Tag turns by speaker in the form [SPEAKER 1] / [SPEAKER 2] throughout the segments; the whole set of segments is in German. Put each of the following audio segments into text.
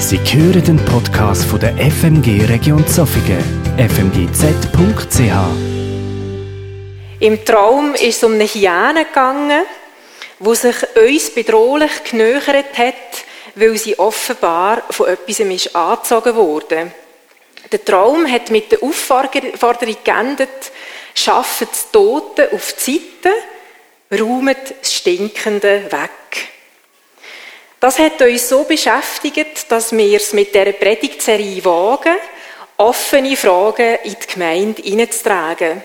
[SPEAKER 1] Sie hören den Podcast von der FMG Region Zofingen, fmgz.ch.
[SPEAKER 2] Im Traum ist es um eine Hyäne gegangen, wo sich uns bedrohlich genöchert hat, weil sie offenbar von etwas angezogen wurde. Der Traum hat mit der Aufforderung geendet, schafft das Tote auf die Seite, räumt das Stinkende weg. Das hat uns so beschäftigt, dass wir es mit dieser Predigtserie wagen, offene Fragen in die Gemeinde hineinzutragen.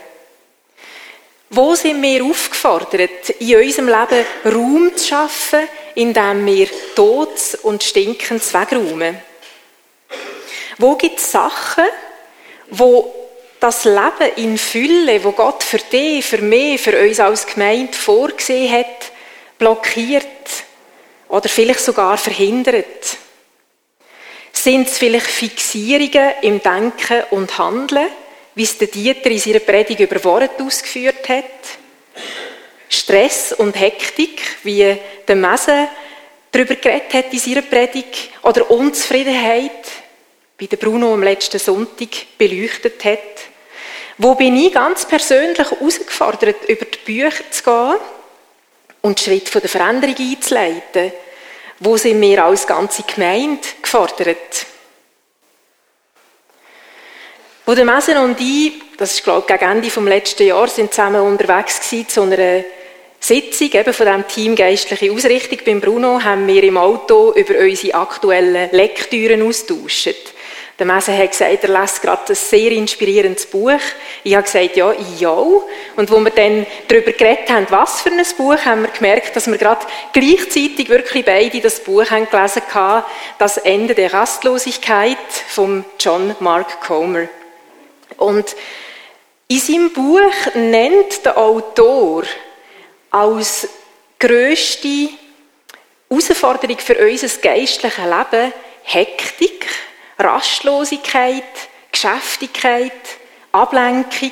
[SPEAKER 2] Wo sind wir aufgefordert, in unserem Leben Raum zu schaffen, indem wir Todes und Stinkendes wegräumen? Wo gibt es Sachen, wo das Leben in Fülle, wo Gott für dich, für mich, für uns als Gemeinde vorgesehen hat, blockiert, oder vielleicht sogar verhindert? Sind es vielleicht Fixierungen im Denken und Handeln, wie es der Dieter in seiner Predigt über Worte ausgeführt hat? Stress und Hektik, wie der Messe darüber geredet hat in seiner Predigt? Oder Unzufriedenheit, wie der Bruno am letzten Sonntag beleuchtet hat? Wo bin ich ganz persönlich herausgefordert, über die Bücher zu gehen und Schritt von der Veränderung einzuleiten? Wo sind wir als ganze Gemeinde gefordert? Wo der Mesen und ich, das ist glaube ich gegen Ende vom letzten Jahr, sind zusammen unterwegs gewesen zu einer Sitzung eben von dem Team Geistliche Ausrichtung beim Bruno, haben wir im Auto über unsere aktuellen Lektüren austauscht. Der Messe hat gesagt, er lässt gerade ein sehr inspirierendes Buch. Ich habe gesagt, ja, ich auch. Und wo wir dann darüber geredet haben, was für ein Buch, haben wir gemerkt, dass wir gerade gleichzeitig wirklich beide das Buch haben gelesen haben, Das Ende der Rastlosigkeit von John Mark Comer. Und in seinem Buch nennt der Autor als grösste Herausforderung für unser geistliches Leben Hektik, Rastlosigkeit, Geschäftigkeit, Ablenkung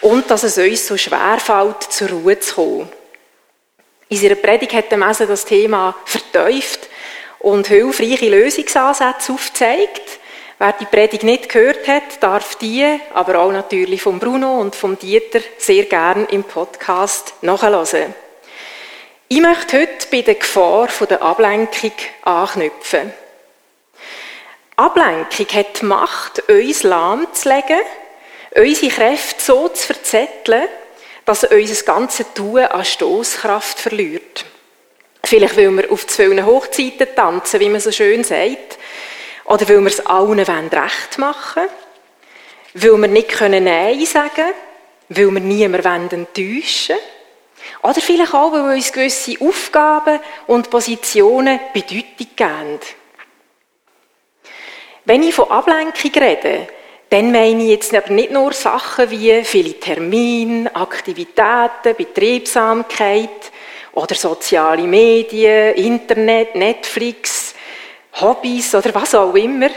[SPEAKER 2] und dass es uns so schwer fällt, zur Ruhe zu kommen. In seiner Predigt hat der Messe das Thema verteuft und hilfreiche Lösungsansätze aufgezeigt. Wer die Predigt nicht gehört hat, darf die, aber auch natürlich von Bruno und vom Dieter sehr gern im Podcast nachhören. Ich möchte heute bei der Gefahr der Ablenkung anknüpfen. Ablenkung hat die Macht, uns lahmzulegen, unsere Kräfte so zu verzetteln, dass unser ganzes Tun an Stoßkraft verliert. Vielleicht, weil wir auf zu Hochzeiten tanzen, wie man so schön sagt, oder weil wir es allen recht machen wollen, weil wir nicht Nein sagen können, weil wir niemanden enttäuschen wollen, oder vielleicht auch, weil uns gewisse Aufgaben und Positionen Bedeutung geben. Wenn ich von Ablenkung rede, dann meine ich jetzt aber nicht nur Sachen wie viele Termine, Aktivitäten, Betriebsamkeit oder soziale Medien, Internet, Netflix, Hobbys oder was auch immer.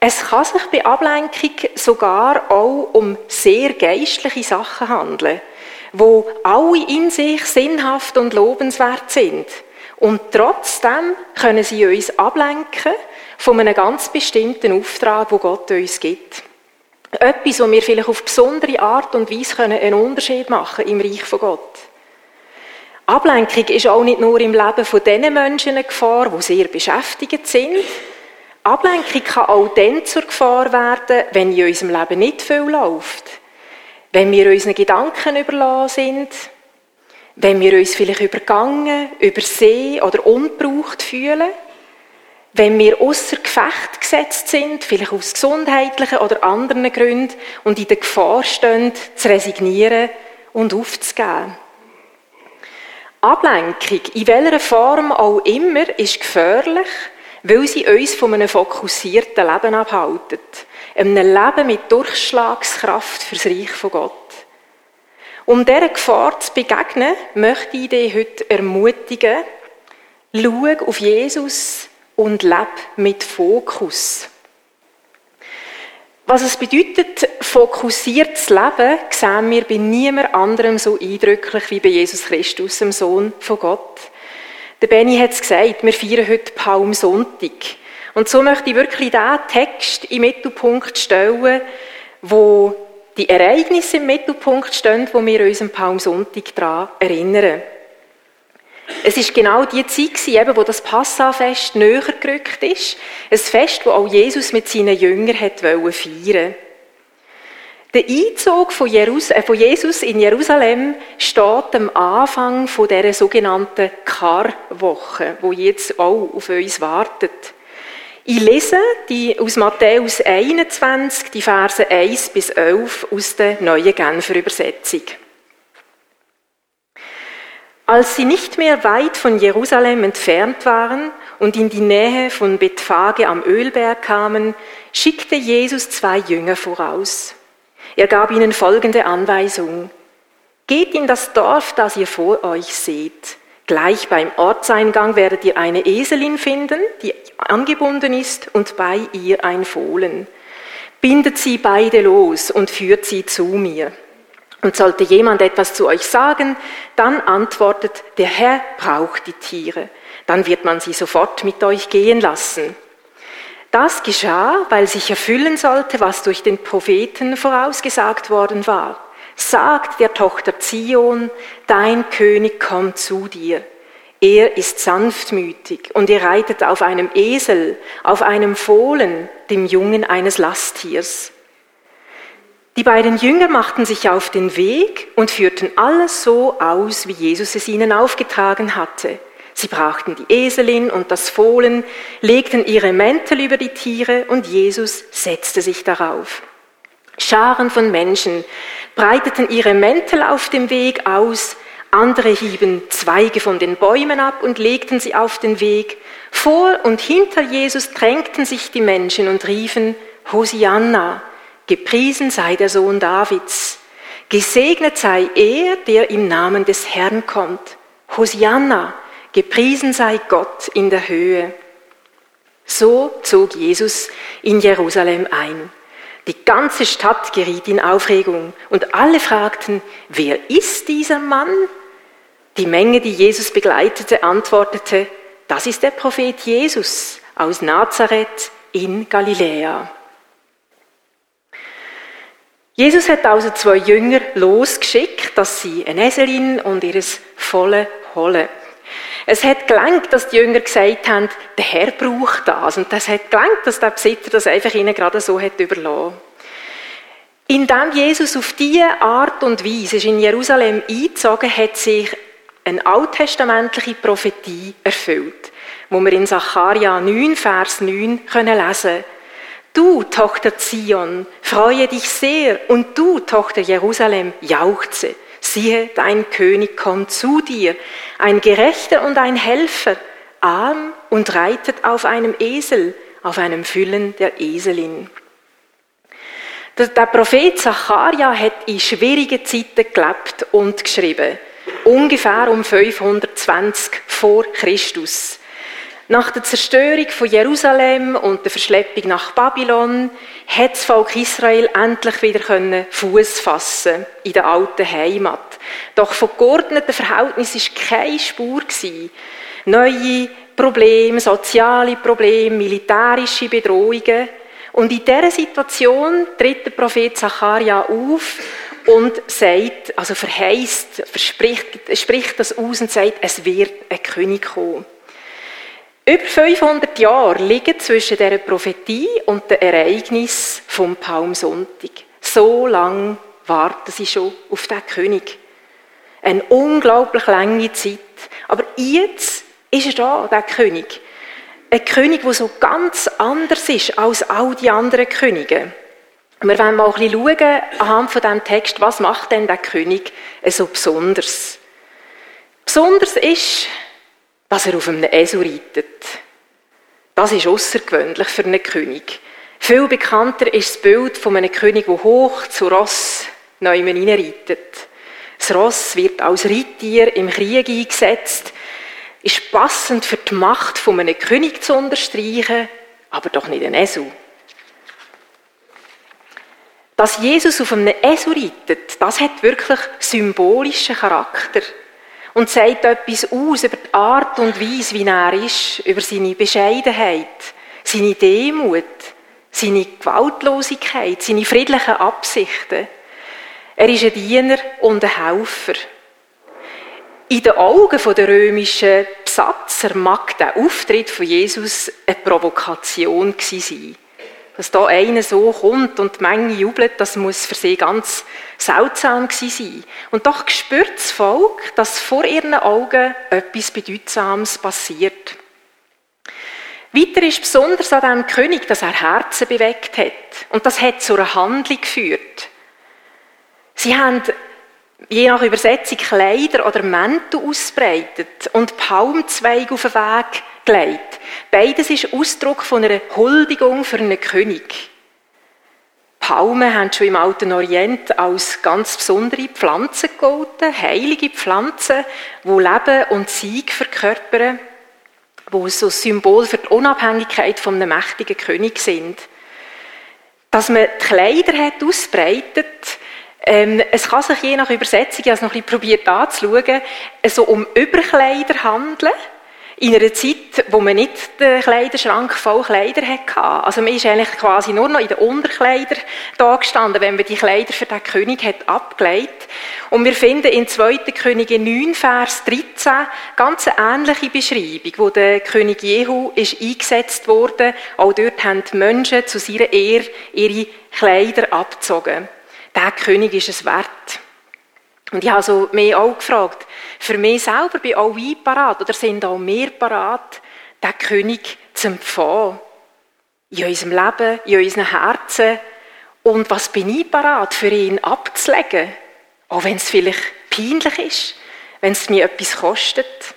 [SPEAKER 2] Es kann sich bei Ablenkung sogar auch um sehr geistliche Sachen handeln, wo alle in sich sinnhaft und lobenswert sind. Und trotzdem können sie uns ablenken von einem ganz bestimmten Auftrag, wo Gott uns gibt. Etwas, wo wir vielleicht auf besondere Art und Weise einen Unterschied machen im Reich von Gott. Ablenkung ist auch nicht nur im Leben von den Menschen eine Gefahr, die sehr beschäftigt sind. Ablenkung kann auch dann zur Gefahr werden, wenn in unserem Leben nicht viel läuft. Wenn wir unseren Gedanken überlassen sind, wenn wir uns vielleicht übergangen, übersehen oder unbraucht fühlen wenn wir außer Gefecht gesetzt sind, vielleicht aus gesundheitlichen oder anderen Gründen, und in der Gefahr stehen, zu resignieren und aufzugeben. Ablenkung, in welcher Form auch immer, ist gefährlich, weil sie uns von einem fokussierten Leben abhalten. Einem Leben mit Durchschlagskraft fürs Reich von Gott. Um dieser Gefahr zu begegnen, möchte ich dich heute ermutigen, schau auf Jesus, und lebe mit Fokus. Was es bedeutet, fokussiertes Leben, sehen wir bei niemand anderem so eindrücklich wie bei Jesus Christus, dem Sohn von Gott. Der Benny hat es gesagt, wir feiern heute Palmsonntag. Und so möchte ich wirklich diesen Text im Mittelpunkt stellen, wo die Ereignisse im Mittelpunkt stehen, wo wir uns am Palmsonntag daran erinnern. Es ist genau die Zeit, eben, wo das Passafest näher gerückt ist. Ein Fest, wo auch Jesus mit seinen Jüngern hat feiern wollte. Der Einzug äh, von, Jesus in Jerusalem steht am Anfang von der sogenannten Karwoche, wo jetzt auch auf uns wartet. Ich lese die aus Matthäus 21, die Verse 1 bis 11 aus der neuen Genfer Übersetzung. Als sie nicht mehr weit von Jerusalem entfernt waren und in die Nähe von Bethphage am Ölberg kamen, schickte Jesus zwei Jünger voraus. Er gab ihnen folgende Anweisung. Geht in das Dorf, das ihr vor euch seht. Gleich beim Ortseingang werdet ihr eine Eselin finden, die angebunden ist, und bei ihr ein Fohlen. Bindet sie beide los und führt sie zu mir. Und sollte jemand etwas zu euch sagen, dann antwortet, der Herr braucht die Tiere. Dann wird man sie sofort mit euch gehen lassen. Das geschah, weil sich erfüllen sollte, was durch den Propheten vorausgesagt worden war. Sagt der Tochter Zion, dein König kommt zu dir. Er ist sanftmütig und er reitet auf einem Esel, auf einem Fohlen, dem Jungen eines Lasttiers. Die beiden Jünger machten sich auf den Weg und führten alles so aus, wie Jesus es ihnen aufgetragen hatte. Sie brachten die Eselin und das Fohlen, legten ihre Mäntel über die Tiere und Jesus setzte sich darauf. Scharen von Menschen breiteten ihre Mäntel auf dem Weg aus, andere hieben Zweige von den Bäumen ab und legten sie auf den Weg. Vor und hinter Jesus drängten sich die Menschen und riefen, Hosianna, gepriesen sei der Sohn Davids, gesegnet sei er, der im Namen des Herrn kommt. Hosianna, Gepriesen sei Gott in der Höhe. So zog Jesus in Jerusalem ein. Die ganze Stadt geriet in Aufregung und alle fragten, wer ist dieser Mann? Die Menge, die Jesus begleitete, antwortete, das ist der Prophet Jesus aus Nazareth in Galiläa. Jesus hat also zwei Jünger losgeschickt, dass sie eine Eselin und ihres volle holen. Es hat gelangt, dass die Jünger gesagt haben, der Herr braucht das. Und das hat gelangt, dass der Besitzer das einfach ihnen gerade so hat überlassen. Indem Jesus auf diese Art und Weise ist in Jerusalem eingezogen, hat sich eine alttestamentliche Prophetie erfüllt, wo wir in Sacharja 9, Vers 9 können lesen Du, Tochter Zion, freue dich sehr, und du, Tochter Jerusalem, jauchze siehe, dein König kommt zu dir, ein Gerechter und ein Helfer, arm und reitet auf einem Esel, auf einem Füllen der Eselin. Der, Prophet Zacharia hat in schwierigen Zeiten gelebt und geschrieben, ungefähr um 520 vor Christus. Nach der Zerstörung von Jerusalem und der Verschleppung nach Babylon hat das Volk Israel endlich wieder Fuß fassen in der alten Heimat. Doch von geordneten Verhältnissen war keine Spur. Neue Probleme, soziale Probleme, militärische Bedrohungen. Und in dieser Situation tritt der Prophet Zacharia auf und sagt, also verheißt, verspricht, spricht das aus und sagt, es wird ein König kommen. Über 500 Jahre liegen zwischen der Prophetie und dem Ereignis vom Palmsonntag. So lang warten sie schon auf den König. Eine unglaublich lange Zeit. Aber jetzt ist er da, der König. Ein König, der so ganz anders ist als all die anderen Könige. Wir wollen mal ein bisschen schauen, anhand von diesem Text, was macht denn der König so besonders? Besonders ist, dass er auf einem Esel reitet. Das ist außergewöhnlich für einen König. Viel bekannter ist das Bild von einem König, der hoch zu Ross neu hineinreitet. Das Ross wird als Reittier im Krieg eingesetzt, ist passend für die Macht von einem König zu unterstreichen, aber doch nicht ein Esel. Dass Jesus auf einem Esel reitet, das hat wirklich symbolischen Charakter und sagt etwas aus über die Art und Weise, wie er ist, über seine Bescheidenheit, seine Demut, seine Gewaltlosigkeit, seine friedlichen Absichten. Er ist ein Diener und ein Helfer. In den Augen der römischen Besatzer mag der Auftritt von Jesus eine Provokation sein. Dass da einer so kommt und die Menge jubelt, das muss für sie ganz seltsam sein. Und doch spürt das Volk, dass vor ihren Augen etwas Bedeutsames passiert. Weiter ist besonders an diesem König, dass er Herzen bewegt hat. Und das hat zu einer Handlung geführt. Sie haben je nach Übersetzung Kleider oder Mäntel ausbreitet und Palmzweige auf den Weg gelegt. Beides ist Ausdruck von einer Huldigung für einen König. Palmen haben schon im Alten Orient als ganz besondere Pflanzen gegolten, heilige Pflanzen, die Leben und Sieg verkörpern wo so Symbol für die Unabhängigkeit von einem mächtigen König sind. Dass man die Kleider hat ausbreitet, ähm, es kann sich je nach Übersetzung, ich habe es noch ein bisschen probiert anzuschauen, so um Überkleider handeln in einer Zeit, wo man nicht den Kleiderschrank voll Kleider hatte. Also man ist eigentlich quasi nur noch in den Unterkleidern da gestanden, wenn man die Kleider für den König hat abgelegt. Und wir finden in 2. Könige 9, Vers 13 ganz eine ähnliche Beschreibung, wo der König Jehu ist eingesetzt wurde. Auch dort haben die Menschen zu seiner Ehre ihre Kleider abgezogen. Der König ist es wert. Und ich habe so mich auch gefragt, für mich selber bin auch ich parat oder sind auch wir parat, den König zu empfangen. In unserem Leben, in unseren Herzen. Und was bin ich parat, für ihn abzulegen? Auch wenn es vielleicht peinlich ist, wenn es mir etwas kostet.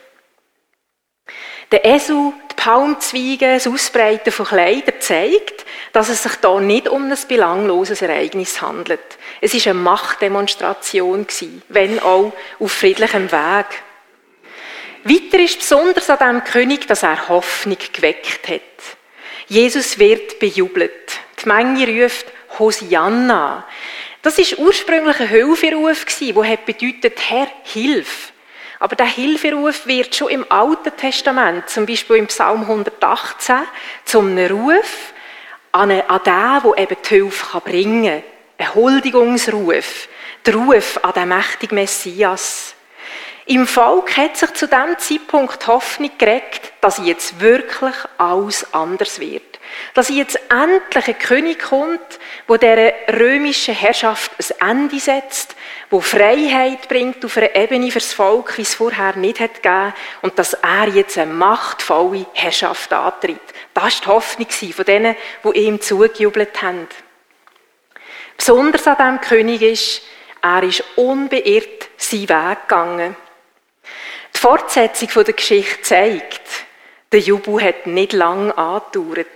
[SPEAKER 2] Der Esel, die Palmzweige, das Ausbreiten von Kleidern zeigt, dass es sich da nicht um ein belangloses Ereignis handelt. Es ist eine Machtdemonstration wenn auch auf friedlichem Weg. Weiter ist besonders an diesem König, dass er Hoffnung geweckt hat. Jesus wird bejubelt. Die Menge ruft Hosianna. Das ist ursprünglich ein Hilferuf der bedeutet Herr, hilf. Aber der Hilferuf wird schon im Alten Testament, zum Beispiel im Psalm 118, zum Ruf an den, der eben die Hilfe bringen kann. Ein Huldigungsruf. Der Ruf an den mächtigen Messias. Im Volk hat sich zu diesem Zeitpunkt Hoffnung geregt, dass jetzt wirklich alles anders wird. Dass jetzt endlich ein König kommt, der römischen Herrschaft ein Ende setzt, wo Freiheit bringt auf einer Ebene fürs Volk, wie es vorher nicht hat gegeben, und dass er jetzt eine machtvolle Herrschaft antritt. Das war die Hoffnung von denen, die ihm zugejubelt haben. Besonders an diesem König ist, er ist unbeirrt seinen Weg gegangen. Die Fortsetzung der Geschichte zeigt, der Jubel hat nicht lange angedauert.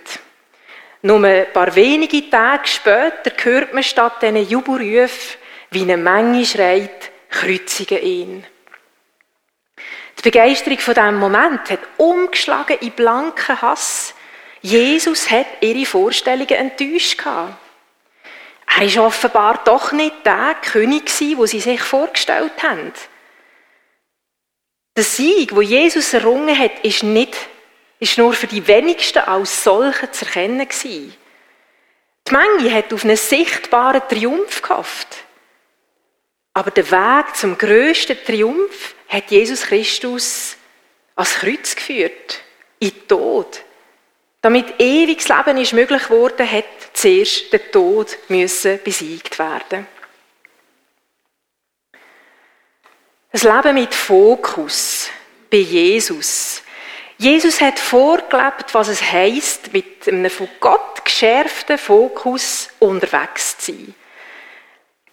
[SPEAKER 2] Nur ein paar wenige Tage später hört man statt diesen Jubelrufen, wie eine Menge schreit, kreuzigen ihn. Die Begeisterung von diesem Moment hat umgeschlagen in blanken Hass. Jesus hat ihre Vorstellungen enttäuscht. Er war offenbar doch nicht der König, den sie sich vorgestellt haben. Der Sieg, wo Jesus errungen hat, ist nicht, ist nur für die wenigsten als solche zu erkennen gewesen. Die Menge hat auf einen sichtbaren Triumph gehofft. Aber der Weg zum größten Triumph hat Jesus Christus ans Kreuz geführt, in den Tod. Damit ewiges Leben ist möglich geworden, hat zuerst der Tod müssen besiegt werden. Das Leben mit Fokus bei Jesus. Jesus hat vorgelebt, was es heißt, mit einem von Gott geschärften Fokus unterwegs zu sein.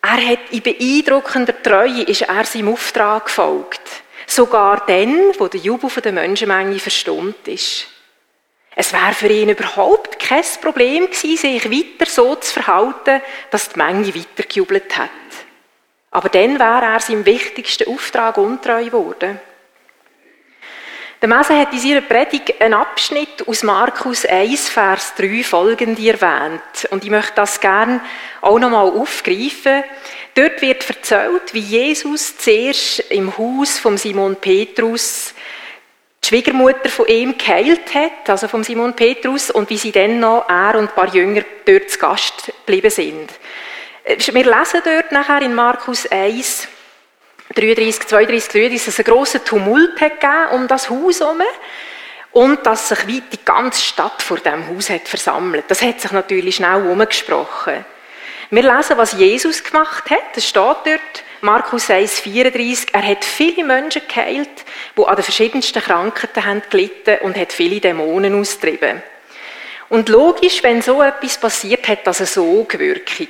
[SPEAKER 2] Er hat in beeindruckender Treue ist er seinem Auftrag gefolgt. Sogar dann, wo der Jubel der Menschenmenge verstummt ist. Es wäre für ihn überhaupt kein Problem gewesen, sich weiter so zu verhalten, dass die Menge weitergejubelt hat. Aber dann wäre er seinem wichtigsten Auftrag untreu geworden. Der Mese hat in seiner Predigt einen Abschnitt aus Markus 1, Vers 3 folgende erwähnt. Und ich möchte das gerne auch nochmal aufgreifen. Dort wird erzählt, wie Jesus zuerst im Haus von Simon Petrus die Schwiegermutter von ihm geheilt hat, also von Simon Petrus, und wie sie dann noch, er und ein paar Jünger, dort zu Gast geblieben sind. Wir lesen dort nachher in Markus 1, 33, 32, 33, dass es einen grossen Tumult um das Haus herum und dass sich weit die ganze Stadt vor dem Haus hat versammelt. Das hat sich natürlich schnell umgesprochen. Wir lesen, was Jesus gemacht hat. Das steht dort, Markus 1, 34. Er hat viele Menschen geheilt, die an den verschiedensten Krankheiten haben gelitten und hat viele Dämonen austrieben. Und logisch, wenn so etwas passiert, hat das eine Sogwirkung.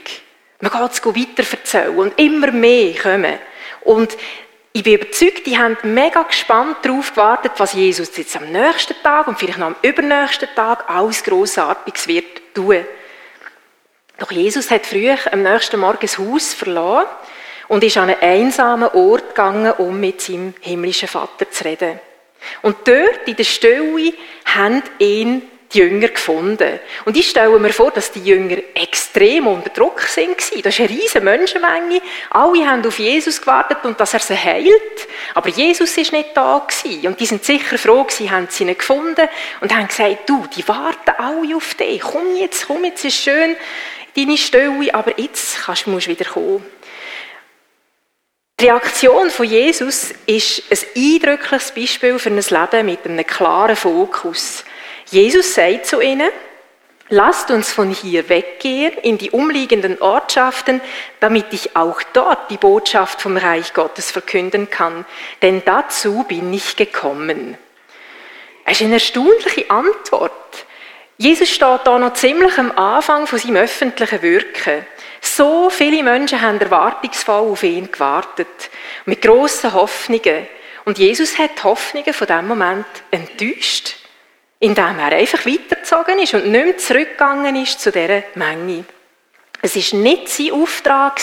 [SPEAKER 2] Man geht es weiter erzählen und immer mehr kommen. Und ich bin überzeugt, die haben mega gespannt darauf gewartet, was Jesus jetzt am nächsten Tag und vielleicht noch am übernächsten Tag alles Grossartiges wird tun. Doch Jesus hat früh am nächsten Morgen das Haus verlassen und ist an einen einsamen Ort gegangen, um mit seinem himmlischen Vater zu reden. Und dort in der Stille haben ihn die Jünger gefunden. Und ich stelle mir vor, dass die Jünger extrem unter Druck sind. Das ist eine riesige Menschenmenge. Alle haben auf Jesus gewartet und dass er sie heilt. Aber Jesus ist nicht da gewesen. Und die sind sicher froh gewesen, haben sie ihn gefunden und haben gesagt, du, die warten alle auf dich. Komm jetzt, komm jetzt, ist schön, deine Stelle, aber jetzt kannst, musst du wieder kommen. Die Reaktion von Jesus ist ein eindrückliches Beispiel für ein Leben mit einem klaren Fokus. Jesus sagt zu ihnen, lasst uns von hier weggehen in die umliegenden Ortschaften, damit ich auch dort die Botschaft vom Reich Gottes verkünden kann, denn dazu bin ich gekommen. Es ist eine erstaunliche Antwort. Jesus steht da noch ziemlich am Anfang von seinem öffentlichen Wirken. So viele Menschen haben erwartungsvoll auf ihn gewartet, mit grossen Hoffnungen. Und Jesus hat die Hoffnungen von dem Moment enttäuscht indem er einfach weitergezogen ist und nicht mehr zurückgegangen ist zu dieser Menge. Es ist nicht sein Auftrag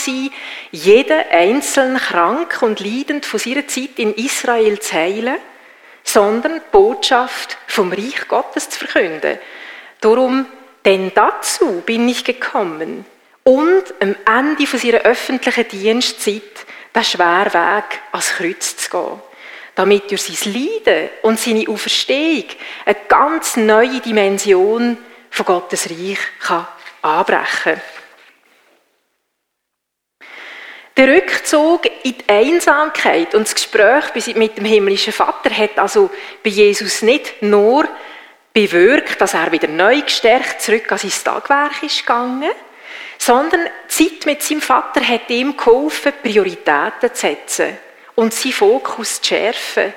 [SPEAKER 2] jeden einzelnen krank und leidend von seiner Zeit in Israel zu heilen, sondern die Botschaft vom Reich Gottes zu verkünden. Darum, denn dazu bin ich gekommen und am Ende von seiner öffentlichen Dienstzeit den schweren Weg ans Kreuz zu gehen damit durch sein Leiden und seine Auferstehung eine ganz neue Dimension von Gottes Reich kann anbrechen kann. Der Rückzug in die Einsamkeit und das Gespräch mit dem himmlischen Vater hat also bei Jesus nicht nur bewirkt, dass er wieder neu gestärkt zurück an sein Tagwerk ist gegangen, sondern die Zeit mit seinem Vater hat ihm geholfen, Prioritäten zu setzen und seinen Fokus zu schärfen,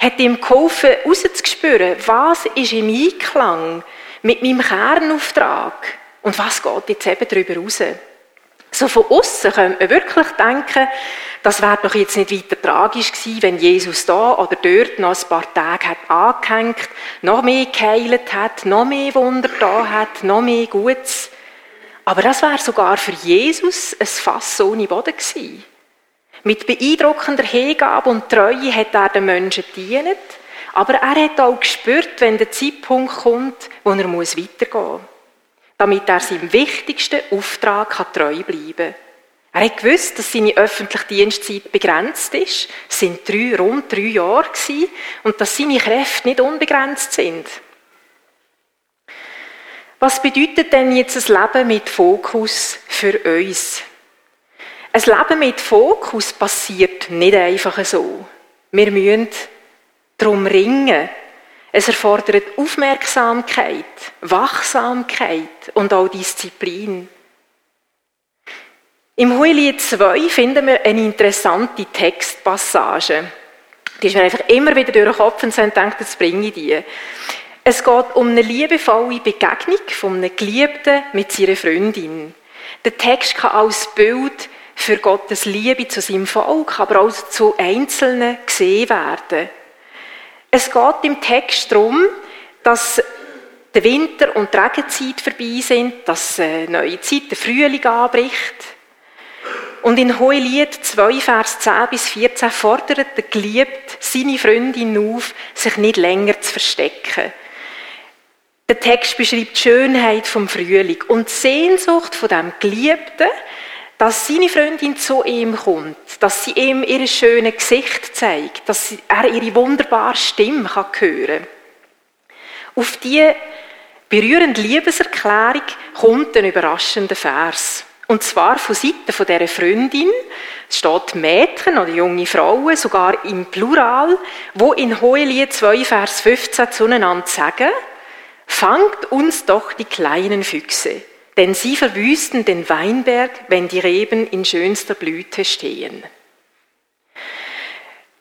[SPEAKER 2] hat ihm geholfen, rauszuspüren, was ist im Einklang mit meinem Kernauftrag und was geht jetzt eben darüber raus. So von außen könnte man wirklich denken, das wäre doch jetzt nicht weiter tragisch gewesen, wenn Jesus da oder dort noch ein paar Tage hat angehängt, noch mehr geheilt hat, noch mehr Wunder da hat, noch mehr Gutes. Aber das wäre sogar für Jesus ein Fass ohne Boden gewesen. Mit beeindruckender Hingabe und Treue hat er den Menschen gedient, aber er hat auch gespürt, wenn der Zeitpunkt kommt, wo er muss weitergehen muss, damit er seinem wichtigsten Auftrag treu bleiben kann. Er hat gewusst, dass seine öffentliche Dienstzeit begrenzt ist. Es sind drei, rund drei Jahre gewesen, und dass seine Kräfte nicht unbegrenzt sind. Was bedeutet denn jetzt ein Leben mit Fokus für uns? Ein Leben mit Fokus passiert nicht einfach so. Wir müssen darum ringen. Es erfordert Aufmerksamkeit, Wachsamkeit und auch Disziplin. Im Hohelied 2 finden wir eine interessante Textpassage. Die ist mir einfach immer wieder durch den Kopf und so denkt, jetzt bringe ich die. Es geht um eine liebevolle Begegnung von einem Geliebten mit seiner Freundin. Der Text kann als Bild für Gottes Liebe zu seinem Volk, aber auch zu Einzelnen gesehen werden. Es geht im Text darum, dass der Winter und die Regenzeit vorbei sind, dass eine neue Zeit, der Frühling anbricht. Und in Hohelied 2, Vers 10 bis 14 fordert der Geliebte seine Freundin auf, sich nicht länger zu verstecken. Der Text beschreibt die Schönheit vom Frühling und die Sehnsucht von dem Geliebten, dass seine Freundin zu ihm kommt, dass sie ihm ihr schönes Gesicht zeigt, dass er ihre wunderbare Stimme kann hören kann. Auf diese berührende Liebeserklärung kommt ein überraschender Vers. Und zwar von Seiten von dieser Freundin, es steht Mädchen oder junge Frauen, sogar im Plural, wo in Hohelied 2, Vers 15 zueinander sagen, fangt uns doch die kleinen Füchse, denn sie verwüsten den Weinberg, wenn die Reben in schönster Blüte stehen.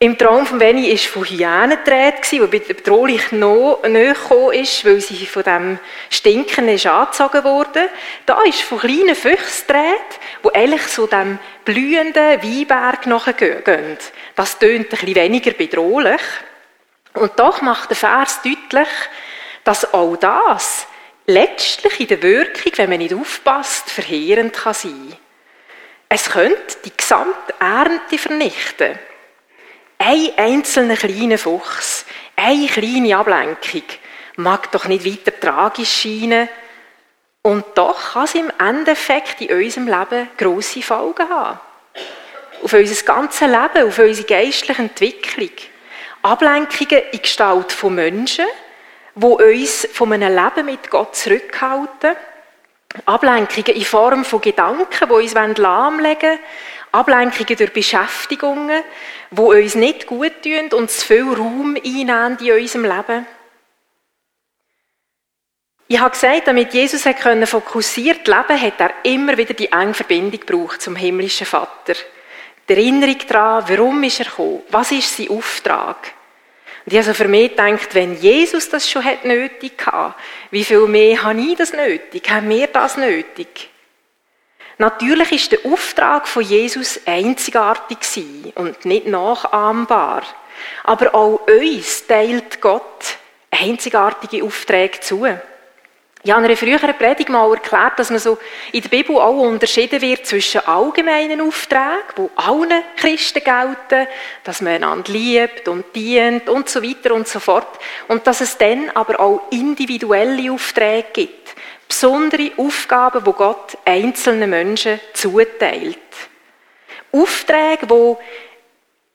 [SPEAKER 2] Im Traum von Benny war von Hyänen die Rede, die bedrohlich noch näher ist, weil sie von dem Stinken ist angezogen wurde. Da ist von kleinen Füchsen die die eigentlich so dem blühenden Weinberg nachgehen. Das tönt ein weniger bedrohlich. Und doch macht der Vers deutlich, dass auch das letztlich in der Wirkung, wenn man nicht aufpasst, verheerend kann sein. Es könnte die gesamte Ernte vernichten. Ein einzelner kleiner Fuchs, eine kleine Ablenkung mag doch nicht weiter tragisch scheinen. Und doch kann es im Endeffekt in unserem Leben grosse Folgen haben. Auf unser ganzes Leben, auf unsere geistliche Entwicklung. Ablenkungen in Gestalt von Menschen, die uns von einem Leben mit Gott zurückhalten. Ablenkungen in Form von Gedanken, die uns lahmlegen wollen. Ablenkungen durch Beschäftigungen, die uns nicht gut tun und zu viel Raum einnehmen in unserem Leben. Ich habe gesagt, damit Jesus fokussiert leben hat er immer wieder die enge Verbindung zum himmlischen Vater. Die Erinnerung daran, warum ist er gekommen? Was ist sein Auftrag? Und ich habe also für mich gedacht, wenn Jesus das schon hat nötig hatte, wie viel mehr habe ich das nötig? Haben wir das nötig? Natürlich ist der Auftrag von Jesus einzigartig und nicht nachahmbar. Aber auch uns teilt Gott einzigartige Aufträge zu. Ich habe in einer früheren Predigt mal erklärt, dass man so in der Bibel auch unterschieden wird zwischen allgemeinen Aufträgen, die allen Christen gelten, dass man einander liebt und dient und so weiter und so fort, und dass es dann aber auch individuelle Aufträge gibt, besondere Aufgaben, wo Gott einzelnen Menschen zuteilt. Aufträge, wo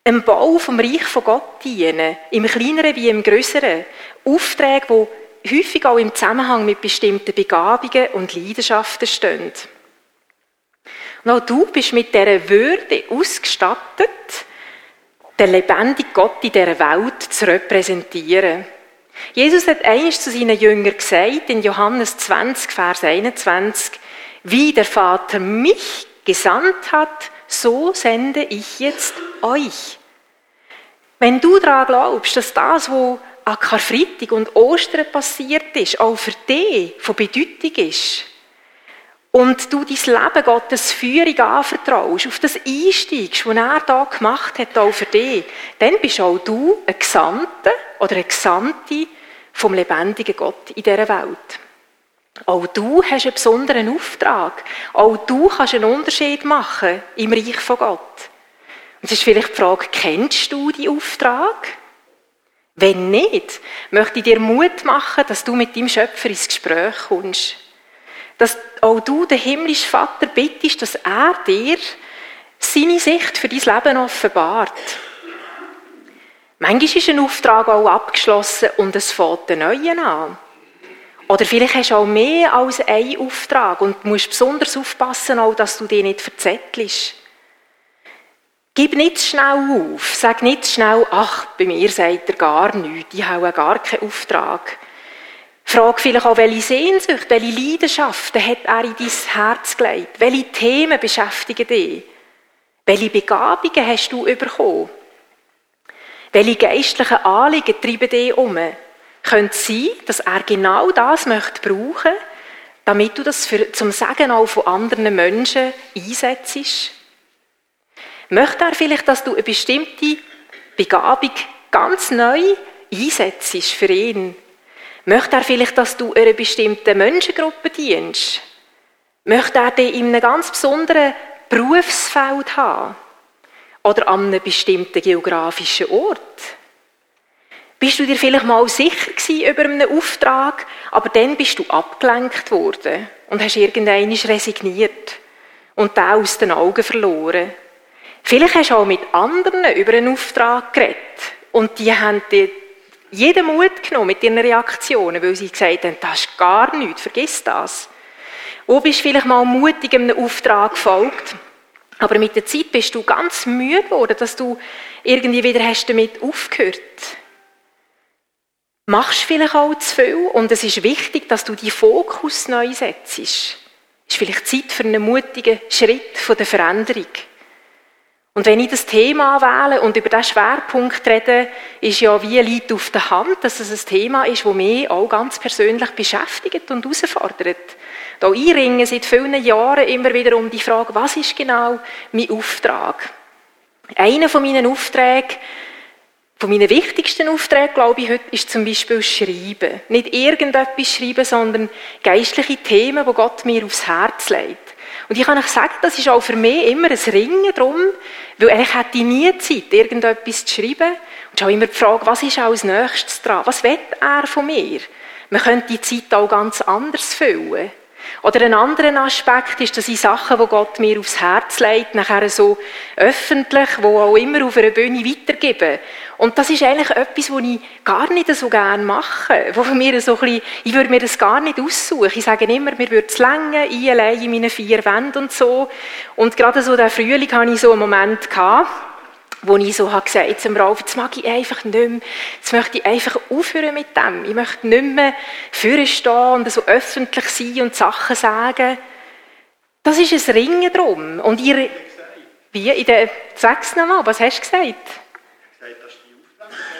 [SPEAKER 2] im Bau vom Reich von Gott dienen, im kleineren wie im größeren. Aufträge, die häufig auch im Zusammenhang mit bestimmten Begabungen und Leidenschaften stehen. Und auch du bist mit dieser Würde ausgestattet, den lebendigen Gott in dieser Welt zu repräsentieren. Jesus hat eines zu seinen Jüngern gesagt, in Johannes 20, Vers 21, wie der Vater mich gesandt hat, so sende ich jetzt euch. Wenn du daran glaubst, dass das, was an Karfreitag und Ostern passiert ist, auch für dich von Bedeutung ist, und du dein Leben Gottes Führung anvertraust, auf das einsteigst, was er da gemacht hat, auch für dich, dann bist auch du ein Gesandter oder eine Gesandte vom lebendigen Gott in dieser Welt. Auch du hast einen besonderen Auftrag. Auch du kannst einen Unterschied machen im Reich von Gott. Und es ist vielleicht die Frage, kennst du die Auftrag? Wenn nicht, möchte ich dir Mut machen, dass du mit deinem Schöpfer ins Gespräch kommst. Dass auch du den himmlischen Vater bittest, dass er dir seine Sicht für dein Leben offenbart. Manchmal ist ein Auftrag auch abgeschlossen und es fängt einen neuen an. Oder vielleicht hast du auch mehr als einen Auftrag und musst besonders aufpassen, auch, dass du dich nicht verzettelst. Gib nicht schnell auf. Sag nicht schnell, ach, bei mir sagt er gar nichts. Ich habe gar keinen Auftrag. Frag vielleicht auch, welche Sehnsucht, welche Leidenschaften hat er in dein Herz gelegt? Welche Themen beschäftigen dich? Welche Begabungen hast du bekommen? Welche geistlichen Anliegen treiben dich um? Könnte es sein, dass er genau das möchte brauchen, damit du das für, zum Sagen auch von anderen Menschen einsetzt? Möchte er vielleicht, dass du eine bestimmte Begabung ganz neu einsetzt für ihn? Möchte er vielleicht, dass du einer bestimmten Menschengruppe dienst? Möchte er dich in einem ganz besonderen Berufsfeld haben? oder an einem bestimmten geografischen Ort? Bist du dir vielleicht mal sicher gewesen über einen Auftrag, aber dann bist du abgelenkt worden und hast irgendeines resigniert. und den aus den Augen verloren. Vielleicht hast du auch mit anderen über einen Auftrag geredet und die haben dir jeden Mut genommen mit ihren Reaktionen, weil sie gesagt haben, das ist gar nichts, vergiss das. Wo bist du vielleicht mal mutig einem Auftrag gefolgt, aber mit der Zeit bist du ganz müde geworden, dass du irgendwie wieder hast damit aufgehört. Machst vielleicht auch zu viel und es ist wichtig, dass du die Fokus neu setzt. Ist vielleicht Zeit für einen mutigen Schritt der Veränderung. Und wenn ich das Thema wähle und über diesen Schwerpunkt rede, ist ja wie liegt auf der Hand, dass es ein Thema ist, das mich auch ganz persönlich beschäftigt und herausfordert. Da ich ringe seit vielen Jahren immer wieder um die Frage, was ist genau mein Auftrag? Einer von meinen Aufträgen, von meinen wichtigsten Aufträgen, glaube ich, heute, ist zum Beispiel Schreiben. Nicht irgendetwas schreiben, sondern geistliche Themen, die Gott mir aufs Herz legt. Und ich kann euch sagen, das ist auch für mich immer ein Ringen drum, weil eigentlich hätte ich nie Zeit, irgendetwas zu schreiben. Und schon immer die Frage, was ist als nächstes dran? Was will er von mir? Man könnte die Zeit auch ganz anders füllen. Oder ein anderer Aspekt ist, dass ich Sachen, die Gott mir aufs Herz legt, nachher so öffentlich, wo auch immer auf einer Bühne weitergebe. Und das ist eigentlich etwas, was ich gar nicht so gerne mache. Wo mir so ein bisschen, ich würde mir das gar nicht aussuchen. Ich sage immer, mir würde es länger, ich in meinen vier Wänden und so. Und gerade so der Frühling hatte ich so einen Moment gehabt, wo ich so habe gesagt zum Ralf, jetzt mag ich einfach nicht mehr, jetzt möchte ich einfach aufhören mit dem. Ich möchte nicht mehr vorstehen und so öffentlich sein und Sachen sagen. Das ist ein Ringen drum. Und ihr, wie, in der, sag's nochmal, was hast du gesagt?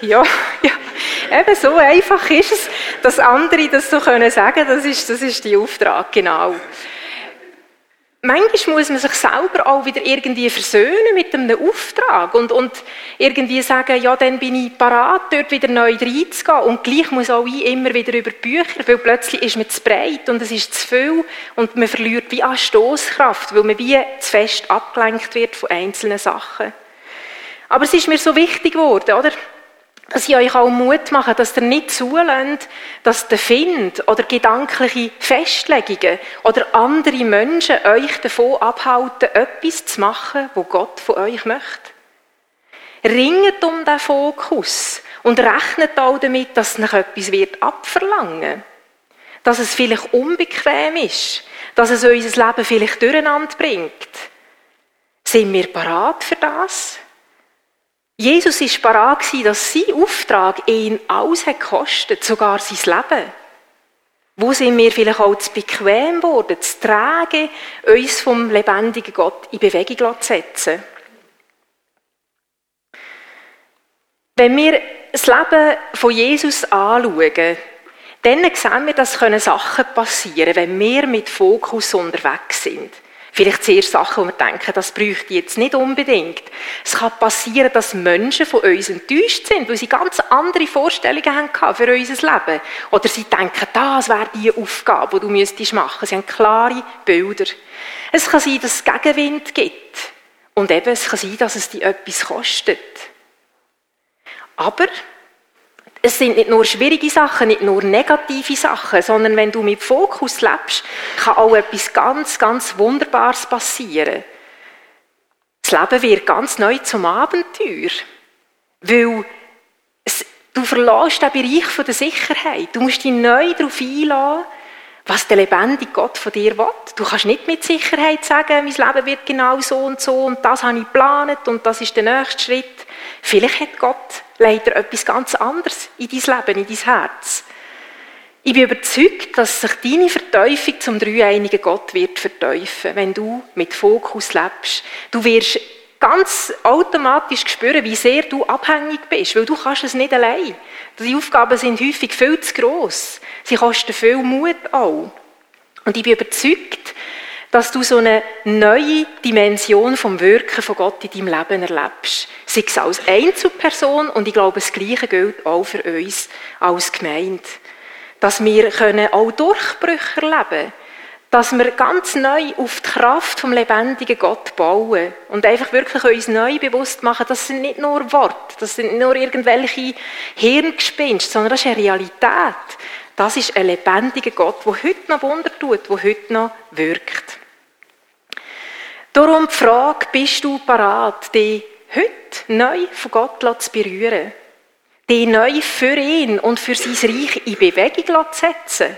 [SPEAKER 2] Ja, ja, eben so einfach ist es, dass andere das so können sagen, das ist, das ist die Auftrag, genau manchmal muss man sich selber auch wieder irgendwie versöhnen mit einem Auftrag und, und irgendwie sagen, ja, dann bin ich parat, dort wieder neu reinzugehen. Und gleich muss auch ich immer wieder über Bücher, weil plötzlich ist man zu breit und es ist zu viel und man verliert wie an Stoßkraft, weil man wie zu fest abgelenkt wird von einzelnen Sachen. Aber es ist mir so wichtig geworden, oder? Dass ich euch auch Mut mache, dass ihr nicht zulässt, dass der Find oder gedankliche Festlegungen oder andere Menschen euch davon abhalten, etwas zu machen, wo Gott von euch möchte. Ringet um den Fokus und rechnet auch damit, dass noch etwas wird abverlangen Dass es vielleicht unbequem ist, dass es unser Leben vielleicht durcheinander bringt. Sind wir parat für das? Jesus war parat, dass sein Auftrag ihn alles hat sogar sein Leben. Wo sind wir vielleicht auch zu bequem geworden, zu tragen, uns vom lebendigen Gott in Bewegung zu setzen? Wenn wir das Leben von Jesus anschauen, dann sehen wir, dass Sachen passieren können, wenn wir mit Fokus unterwegs sind. Vielleicht zuerst Sachen, wo wir denken, das bräuchte ich jetzt nicht unbedingt. Es kann passieren, dass Menschen von uns enttäuscht sind, weil sie ganz andere Vorstellungen haben für unser Leben. Oder sie denken, das wäre die Aufgabe, die du müsstest machen. Sie haben klare Bilder. Es kann sein, dass es Gegenwind gibt. Und eben, es kann sein, dass es dir etwas kostet. Aber es sind nicht nur schwierige Sachen, nicht nur negative Sachen, sondern wenn du mit Fokus lebst, kann auch etwas ganz, ganz Wunderbares passieren. Das Leben wird ganz neu zum Abenteuer, weil es, du verlässt den Bereich der Sicherheit. Du musst dich neu darauf einlassen, was der lebendige Gott von dir will. Du kannst nicht mit Sicherheit sagen, mein Leben wird genau so und so und das habe ich geplant und das ist der nächste Schritt. Vielleicht hat Gott leider etwas ganz anderes in dein Leben, in dein Herz. Ich bin überzeugt, dass sich deine Verteufung zum dreieinigen Gott wird verteufeln, wenn du mit Fokus lebst. Du wirst ganz automatisch spüren, wie sehr du abhängig bist, weil du kannst es nicht allein. Die Aufgaben sind häufig viel zu gross. Sie kosten viel Mut auch. Und ich bin überzeugt, dass du so eine neue Dimension vom Wirken von Gott in deinem Leben erlebst. Sei es als Einzelperson und ich glaube, das Gleiche gilt auch für uns als Gemeinde. Dass wir können auch Durchbrüche erleben können. Dass wir ganz neu auf die Kraft vom lebendigen Gott bauen und einfach wirklich uns neu bewusst machen, das sind nicht nur Worte, das sind nicht nur irgendwelche Hirngespinste, sondern das ist eine Realität. Das ist ein lebendiger Gott, der heute noch Wunder tut, der heute noch wirkt. Darum die Frage, bist du parat, dich heute neu von Gott zu berühren? Dich neu für ihn und für sein Reich in Bewegung zu setzen?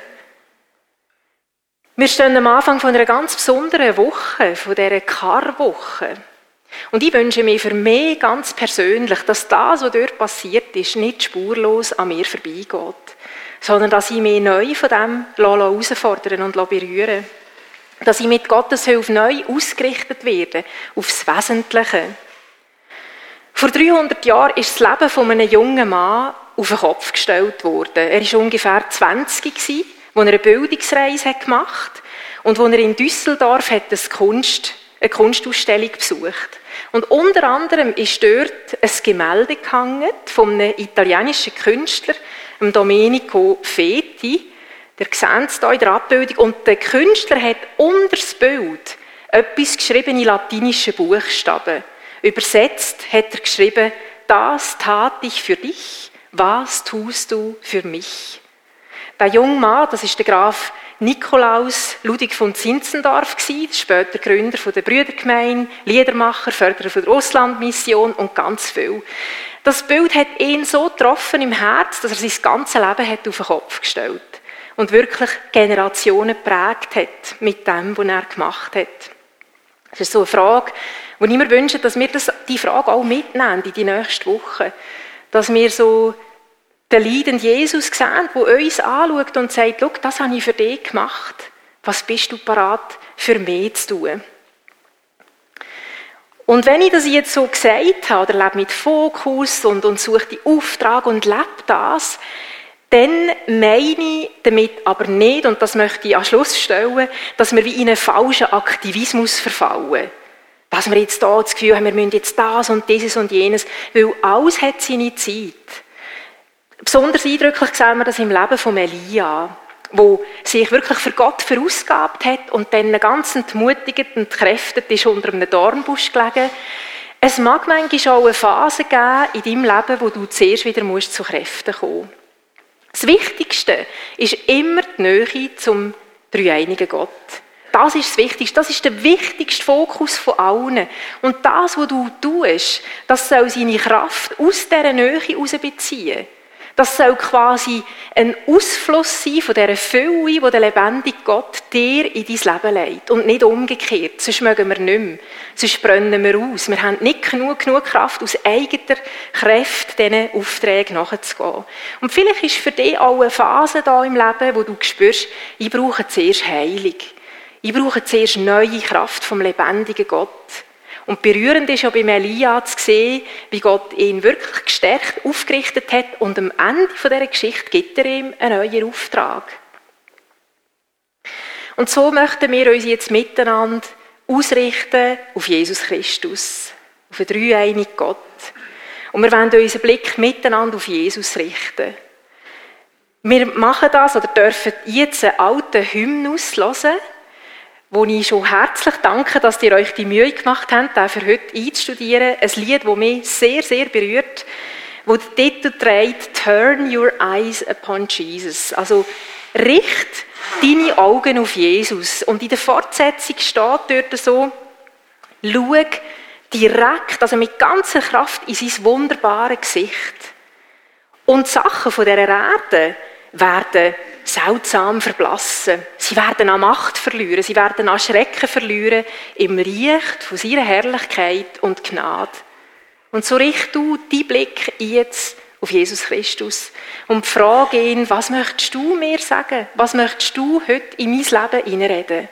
[SPEAKER 2] Wir stehen am Anfang von einer ganz besonderen Woche, von dieser Karwoche. Und ich wünsche mir für mich ganz persönlich, dass das, was dort passiert ist, nicht spurlos an mir vorbeigeht, sondern dass ich mich neu von dem herausfordern und berühren Dass ich mit Gottes Hilfe neu ausgerichtet werde, aufs Wesentliche. Vor 300 Jahren ist das Leben von einem jungen Mann auf den Kopf gestellt worden. Er war ungefähr 20 als er eine Bildungsreise gemacht hat und wo er in Düsseldorf eine, Kunst, eine Kunstausstellung besucht. Und unter anderem ist dort ein Gemälde gehangen von einem italienischen Künstler, Domenico Feti. Der seht es hier in der Abbildung. Und der Künstler hat unter das Bild etwas geschrieben in latinischen Buchstaben. Übersetzt hat er geschrieben, das tat ich für dich, was tust du für mich? Der junge Mann, das ist der Graf Nikolaus Ludwig von Zinzendorf später Gründer der Brüdergemeinde, Liedermacher, Förderer der Russlandmission und ganz viel. Das Bild hat ihn so getroffen im Herz, dass er sein ganzes Leben hat auf den Kopf gestellt und wirklich Generationen geprägt hat mit dem, was er gemacht hat. Das ist so eine Frage, wo ich mir wünsche, dass wir das, die Frage auch mitnehmen in die nächste Woche. Dass wir so den leidenden Jesus sehen, der uns anschaut und sagt, Schau, das habe ich für dich gemacht. Was bist du parat für mich zu tun? Und wenn ich das jetzt so gesagt habe, oder lebe mit Fokus und, und suche die Auftrag und lebe das, dann meine ich damit aber nicht, und das möchte ich am Schluss stellen, dass wir wie in einen falschen Aktivismus verfallen. Dass wir jetzt da das Gefühl haben, wir müssen jetzt das und dieses und jenes, weil alles hat seine Zeit. Besonders eindrücklich sehen wir das im Leben von Elia, wo sich wirklich für Gott verausgabt hat und dann ganz entmutigend und kräftet ist unter einem Dornbusch gelegen. Es mag manchmal auch eine Phase geben in deinem Leben, wo du zuerst wieder musst zu Kräften kommen Das Wichtigste ist immer die Nähe zum dreieinigen Gott. Das ist das Wichtigste. Das ist der wichtigste Fokus von allen. Und das, was du tust, das soll seine Kraft aus dieser Nähe heraus beziehen. Das soll quasi ein Ausfluss sein von dieser Fülle, die der lebendige Gott dir in dein Leben legt. Und nicht umgekehrt. Sonst mögen wir nicht mehr. Sonst brennen wir aus. Wir haben nicht genug, genug Kraft, aus eigener Kraft diesen Aufträgen nachzugehen. Und vielleicht ist für dich auch eine Phase da im Leben, wo du spürst, ich brauche zuerst Heilung. Ich brauche zuerst neue Kraft vom lebendigen Gott. Und berührend ist ja bei Elia zu sehen, wie Gott ihn wirklich gestärkt, aufgerichtet hat und am Ende dieser Geschichte gibt er ihm einen neuen Auftrag. Und so möchten wir uns jetzt miteinander ausrichten auf Jesus Christus, auf den dreieinigen Gott. Und wir wollen unseren Blick miteinander auf Jesus richten. Wir machen das oder dürfen jetzt einen alten Hymnus hören, wo ich schon herzlich danke, dass ihr euch die Mühe gemacht habt, da für heute einzustudieren. Ein Lied, das mich sehr, sehr berührt, wo der Titel trägt «Turn your eyes upon Jesus». Also richt deine Augen auf Jesus. Und in der Fortsetzung steht dort so, schau direkt, also mit ganzer Kraft in sein wunderbares Gesicht. Und Sachen von dieser Erde werden seltsam verblassen. Sie werden an Macht verlieren, sie werden an Schrecken verlieren im Licht von seiner Herrlichkeit und Gnade. Und so richt du deinen Blick jetzt auf Jesus Christus und frage ihn, was möchtest du mir sagen? Was möchtest du heute in mein Leben hineinreden?